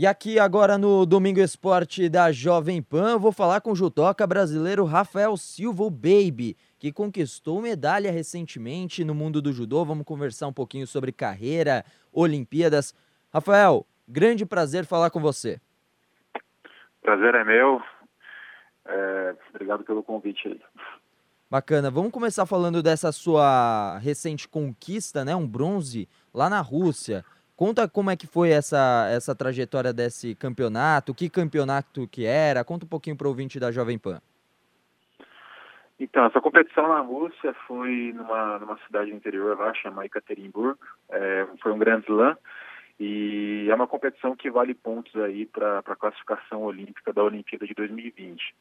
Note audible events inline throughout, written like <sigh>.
E aqui agora no Domingo Esporte da Jovem Pan, vou falar com o judoca brasileiro Rafael Silva, o Baby, que conquistou medalha recentemente no mundo do judô. Vamos conversar um pouquinho sobre carreira, Olimpíadas. Rafael, grande prazer falar com você. Prazer é meu. É, obrigado pelo convite aí. Bacana. Vamos começar falando dessa sua recente conquista, né? Um bronze lá na Rússia. Conta como é que foi essa, essa trajetória desse campeonato, que campeonato que era, conta um pouquinho para o ouvinte da Jovem Pan. Então, essa competição na Rússia foi numa, numa cidade interior lá, chamada Ekaterinburg, é, foi um grande slam, e é uma competição que vale pontos aí para a classificação olímpica da Olimpíada de 2020.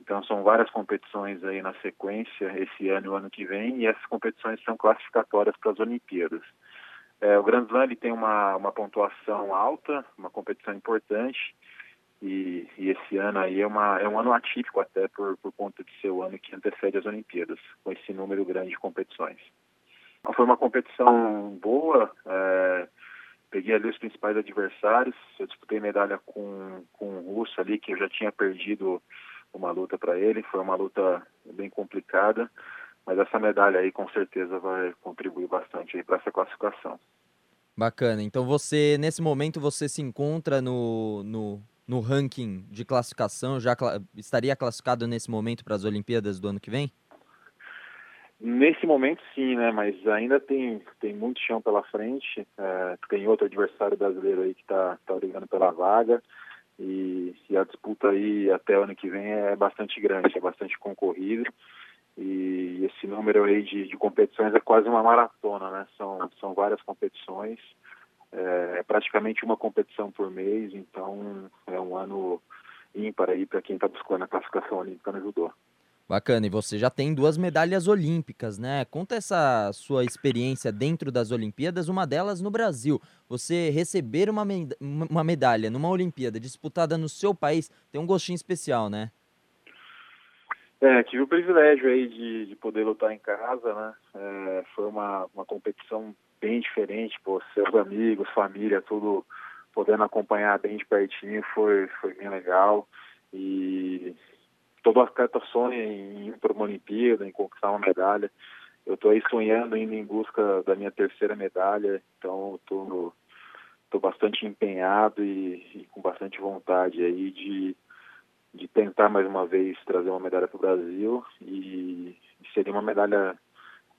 Então são várias competições aí na sequência, esse ano e o ano que vem, e essas competições são classificatórias para as Olimpíadas. É, o Grand Slam ele tem uma, uma pontuação alta, uma competição importante, e, e, esse ano aí é, uma, é um ano atípico até por, por conta de ser o ano que antecede as Olimpíadas, com esse número grande de competições. Então, foi uma competição boa, é, peguei ali os principais adversários, eu disputei medalha com, com o Russo ali, que eu já tinha perdido uma luta para ele, foi uma luta bem complicada, mas essa medalha aí com certeza vai contribuir bastante para essa classificação. Bacana. Então você nesse momento você se encontra no, no, no ranking de classificação, já estaria classificado nesse momento para as Olimpíadas do ano que vem? Nesse momento sim, né? Mas ainda tem, tem muito chão pela frente. É, tem outro adversário brasileiro aí que está tá brigando pela vaga. E, e, a disputa aí até o ano que vem é bastante grande, é bastante concorrido e esse número aí de, de competições é quase uma maratona, né? São, são várias competições, é, é praticamente uma competição por mês, então é um ano ímpar aí para quem está buscando a classificação olímpica no judô. Bacana, e você já tem duas medalhas olímpicas, né? Conta essa sua experiência dentro das Olimpíadas, uma delas no Brasil. Você receber uma, uma medalha numa Olimpíada disputada no seu país tem um gostinho especial, né? É, tive o privilégio aí de, de poder lutar em casa, né? É, foi uma, uma competição bem diferente, pô, seus amigos, família, tudo podendo acompanhar bem de pertinho, foi, foi bem legal. E todo atleta sonha em ir para uma Olimpíada, em conquistar uma medalha. Eu estou aí sonhando, indo em busca da minha terceira medalha, então estou tô, tô bastante empenhado e, e, com bastante vontade aí de, de tentar mais uma vez trazer uma medalha para o Brasil e, seria uma medalha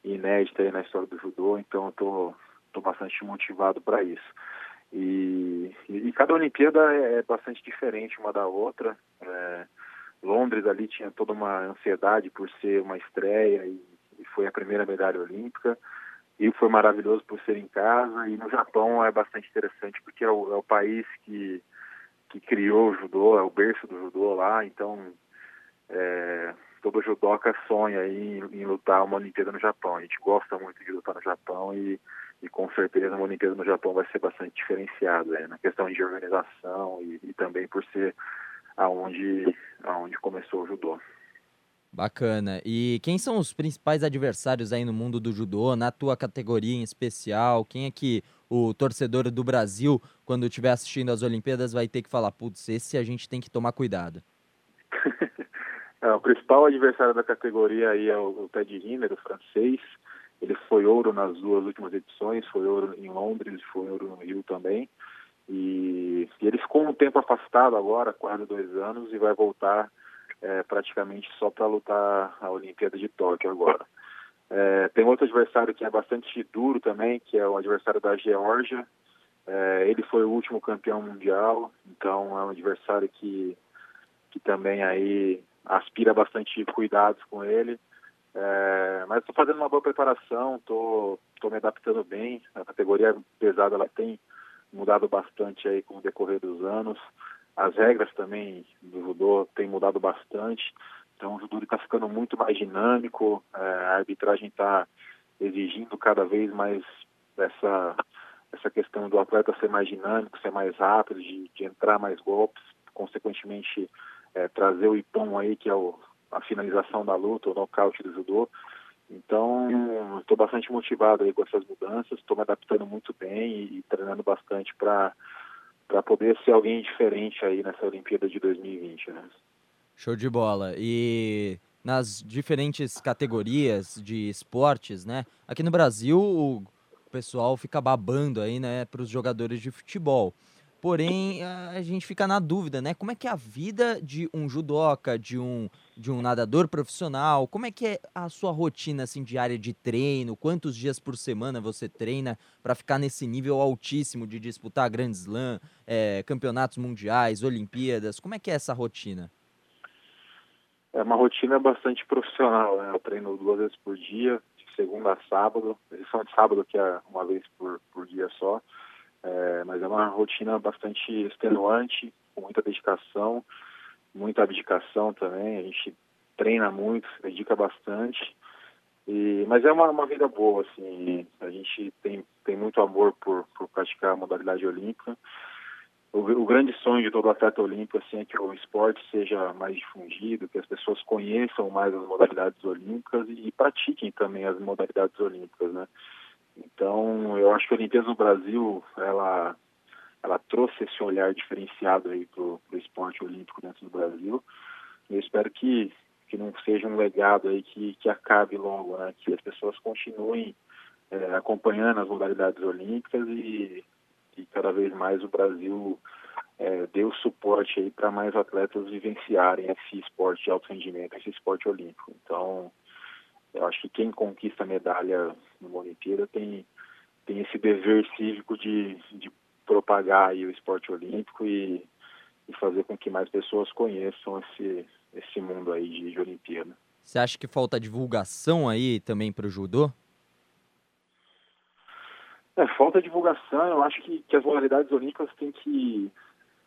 inédita na história do judô, então estou tô, tô bastante motivado para isso. E, e, cada Olimpíada é, é bastante diferente uma da outra. É, Londres ali tinha toda uma ansiedade por ser uma estreia e, e, foi a primeira medalha olímpica. E foi maravilhoso por ser em casa. E no Japão é bastante interessante porque é o, é o país que, que criou o judô, é o berço do judô lá. Então, é, todo judoca sonha em, em, lutar uma Olimpíada no Japão. A gente gosta muito de lutar no Japão e, e com certeza uma Olimpíada no Japão vai ser bastante diferenciada né, na questão de organização e, e também por ser aonde, aonde começou o judô. Bacana. E quem são os principais adversários aí no mundo do judô, na tua categoria em especial? Quem é que o torcedor do Brasil, quando estiver assistindo as Olimpíadas, vai ter que falar, putz, esse a gente tem que tomar cuidado? <laughs> é, o principal adversário da categoria aí é o, Ted Rinner, o francês. Ele foi ouro nas duas últimas edições, foi ouro em Londres, foi ouro no Rio também. E, e ele ficou um tempo afastado agora, quase dois anos, e vai voltar é, praticamente só para lutar a Olimpíada de Tóquio agora. É, tem outro adversário que é bastante duro também, que é o adversário da Geórgia. É, ele foi o último campeão mundial, então é um adversário que, que também aí aspira bastante cuidados com ele. É, mas estou fazendo uma boa preparação, estou me adaptando bem. A categoria pesada ela tem mudado bastante aí com o decorrer dos anos. As regras também do judô têm mudado bastante. Então o judô está ficando muito mais dinâmico, é, a arbitragem está exigindo cada vez mais essa, essa questão do atleta ser mais dinâmico, ser mais rápido, de, de entrar mais golpes, consequentemente é, trazer o ipom aí, que é o, a finalização da luta, o nocaute do judô. Então, estou bastante motivado aí com essas mudanças, estou me adaptando muito bem e, e treinando bastante para para poder ser alguém diferente aí nessa Olimpíada de 2020, né? Show de bola. E nas diferentes categorias de esportes, né? Aqui no Brasil, o pessoal fica babando aí, né, para os jogadores de futebol. Porém, a gente fica na dúvida, né? Como é que é a vida de um judoca, de um, de um nadador profissional? Como é que é a sua rotina assim, diária de treino? Quantos dias por semana você treina para ficar nesse nível altíssimo de disputar Grand Slam, é, campeonatos mundiais, Olimpíadas? Como é que é essa rotina? É uma rotina bastante profissional, né? Eu treino duas vezes por dia, de segunda a sábado, exceção de sábado que é uma vez por, por dia só. É, mas é uma rotina bastante extenuante, com muita dedicação, muita abdicação também. A gente treina muito, se dedica bastante. E, mas é uma, uma vida boa, assim. A gente tem, tem muito amor por, por praticar a modalidade olímpica. O, o, grande sonho de todo atleta olímpico assim, é que o esporte seja mais difundido, que as pessoas conheçam mais as modalidades olímpicas e, e pratiquem também as modalidades olímpicas, né? Então, eu acho que a Olimpíada no Brasil, ela, ela trouxe esse olhar diferenciado aí para o esporte olímpico dentro do Brasil. Eu espero que, que não seja um legado aí que, que acabe logo, né? Que as pessoas continuem é, acompanhando as modalidades olímpicas e, e cada vez mais o Brasil é, o suporte aí para mais atletas vivenciarem esse esporte de alto rendimento, esse esporte olímpico. Então, eu acho que quem conquista medalha numa Olimpíada tem, tem esse dever cívico de, de propagar o esporte olímpico e, e fazer com que mais pessoas conheçam esse, esse mundo aí de, de Olimpíada. Você acha que falta divulgação aí também para o judô? É, falta divulgação, eu acho que, que as modalidades olímpicas têm que,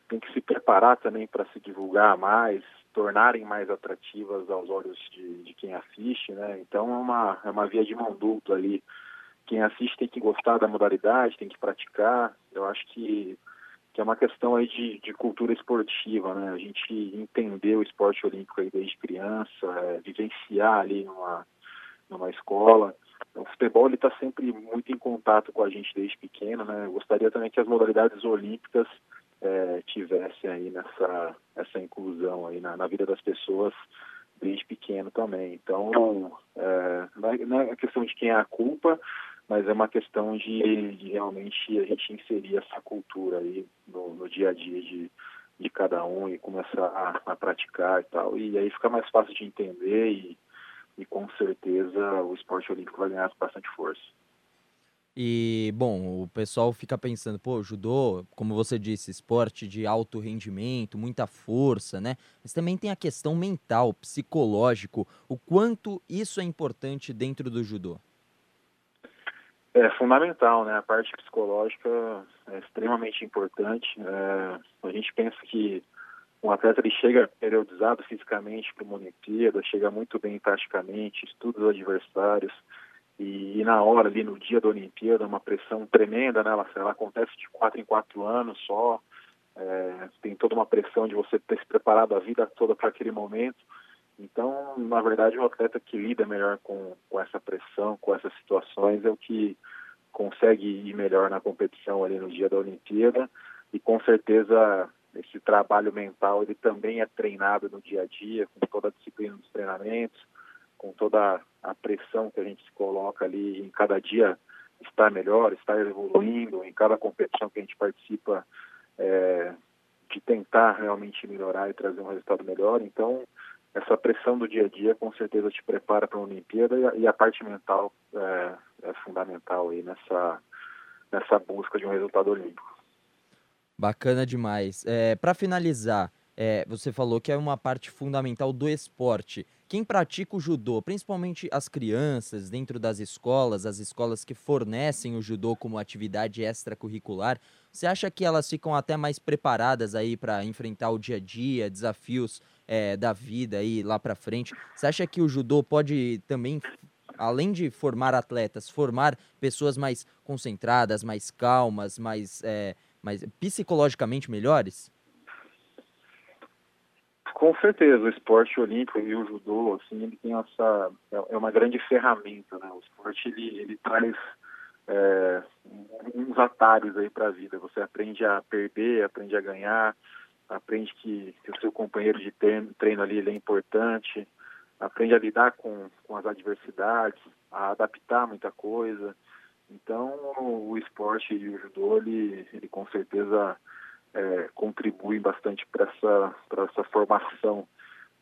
têm que se preparar também para se divulgar mais, tornarem mais atrativas aos olhos de, de quem assiste, né? Então é uma, é uma via de mão dupla ali. Quem assiste tem que gostar da modalidade, tem que praticar. Eu acho que, que é uma questão aí de, de cultura esportiva, né? A gente entender o esporte olímpico aí desde criança, é, vivenciar ali numa, numa escola. O futebol está sempre muito em contato com a gente desde pequeno, né? Eu gostaria também que as modalidades olímpicas é, tivesse aí nessa essa inclusão aí na, na, vida das pessoas desde pequeno também. Então, é, não é, é questão de quem é a culpa, mas é uma questão de, de realmente a gente inserir essa cultura aí no, no dia a dia de, de cada um e começar a, a, praticar e tal. E aí fica mais fácil de entender e, e com certeza o esporte olímpico vai ganhar bastante força. E, bom, o pessoal fica pensando, pô, judô, como você disse, esporte de alto rendimento, muita força, né? Mas também tem a questão mental, psicológico, o quanto isso é importante dentro do judô. É fundamental, né? A parte psicológica é extremamente importante. É, a gente pensa que um atleta ele chega periodizado fisicamente para uma Olimpíada, chega muito bem taticamente, estuda os adversários, e, e, na hora, ali no dia da Olimpíada, uma pressão tremenda, né? Ela, ela acontece de quatro em quatro anos só. É, tem toda uma pressão de você ter se preparado a vida toda para aquele momento. Então, na verdade, o atleta que lida melhor com, com essa pressão, com essas situações, é o que consegue ir melhor na competição ali no dia da Olimpíada. E com certeza esse trabalho mental ele também é treinado no dia a dia, com toda a disciplina dos treinamentos com toda a pressão que a gente se coloca ali em cada dia estar melhor, estar evoluindo, em cada competição que a gente participa, é, de tentar realmente melhorar e trazer um resultado melhor. Então, essa pressão do dia a dia com certeza te prepara para a Olimpíada e a, parte mental é, é, fundamental aí nessa, nessa busca de um resultado olímpico. Bacana demais. É, para finalizar, é, você falou que é uma parte fundamental do esporte. Quem pratica o judô, principalmente as crianças dentro das escolas, as escolas que fornecem o judô como atividade extracurricular, você acha que elas ficam até mais preparadas aí para enfrentar o dia a dia, desafios é, da vida aí lá para frente? Você acha que o judô pode também além de formar atletas, formar pessoas mais concentradas, mais calmas, mais, é, mais psicologicamente melhores? Com certeza, o esporte olímpico e o judô, assim, ele tem essa é, é uma grande ferramenta, né? O esporte ele, ele traz é, uns atalhos aí para a vida. Você aprende a perder, aprende a ganhar, aprende que, que o seu companheiro de treino, treino ali é importante, aprende a lidar com, com as adversidades, a adaptar muita coisa. Então, o esporte e o judô, ele, ele com certeza é, contribuem bastante para essa, essa formação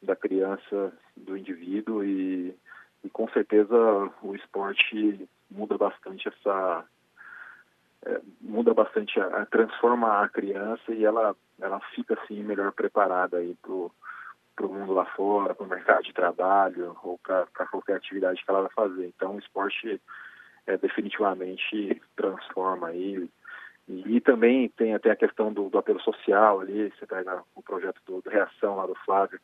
da criança, do indivíduo e, e com certeza o esporte muda bastante essa é, muda bastante a, transforma a criança e ela ela fica assim melhor preparada aí pro para o mundo lá fora, para o mercado de trabalho ou para qualquer atividade que ela vai fazer. Então, o esporte é, definitivamente transforma aí. E, também tem até a questão do, do, apelo social ali, você pega o projeto do, do Reação lá do Flávio,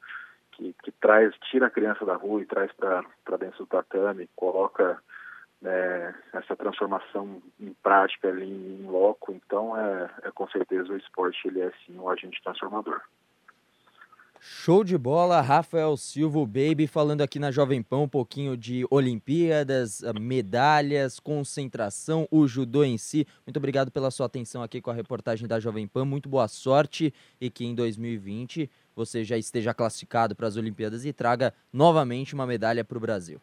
que, que traz, tira a criança da rua e traz para dentro do tatame, coloca né, essa transformação em prática ali em loco. Então, é, é com certeza o esporte ele é sim um agente transformador. Show de bola, Rafael Silva, Baby, falando aqui na Jovem Pão um pouquinho de Olimpíadas, ah, medalhas, concentração, o judô em si. Muito obrigado pela sua atenção aqui com a reportagem da Jovem Pan. Muito boa sorte e que em 2020 você já esteja classificado para as Olimpíadas e traga novamente uma medalha para o Brasil.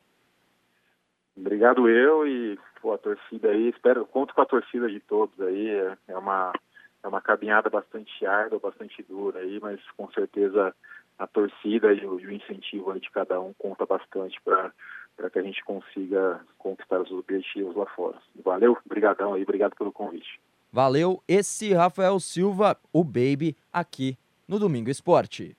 Obrigado eu e pô, a torcida aí, espero, conto com a torcida de todos aí, é, é uma é uma caminhada bastante árdua, bastante dura aí, mas com certeza a torcida e o, e o incentivo de cada um conta bastante para para que a gente consiga conquistar os objetivos lá fora. Valeu, obrigadão aí, obrigado pelo convite. Valeu, esse Rafael Silva, o Baby, aqui no Domingo Esporte.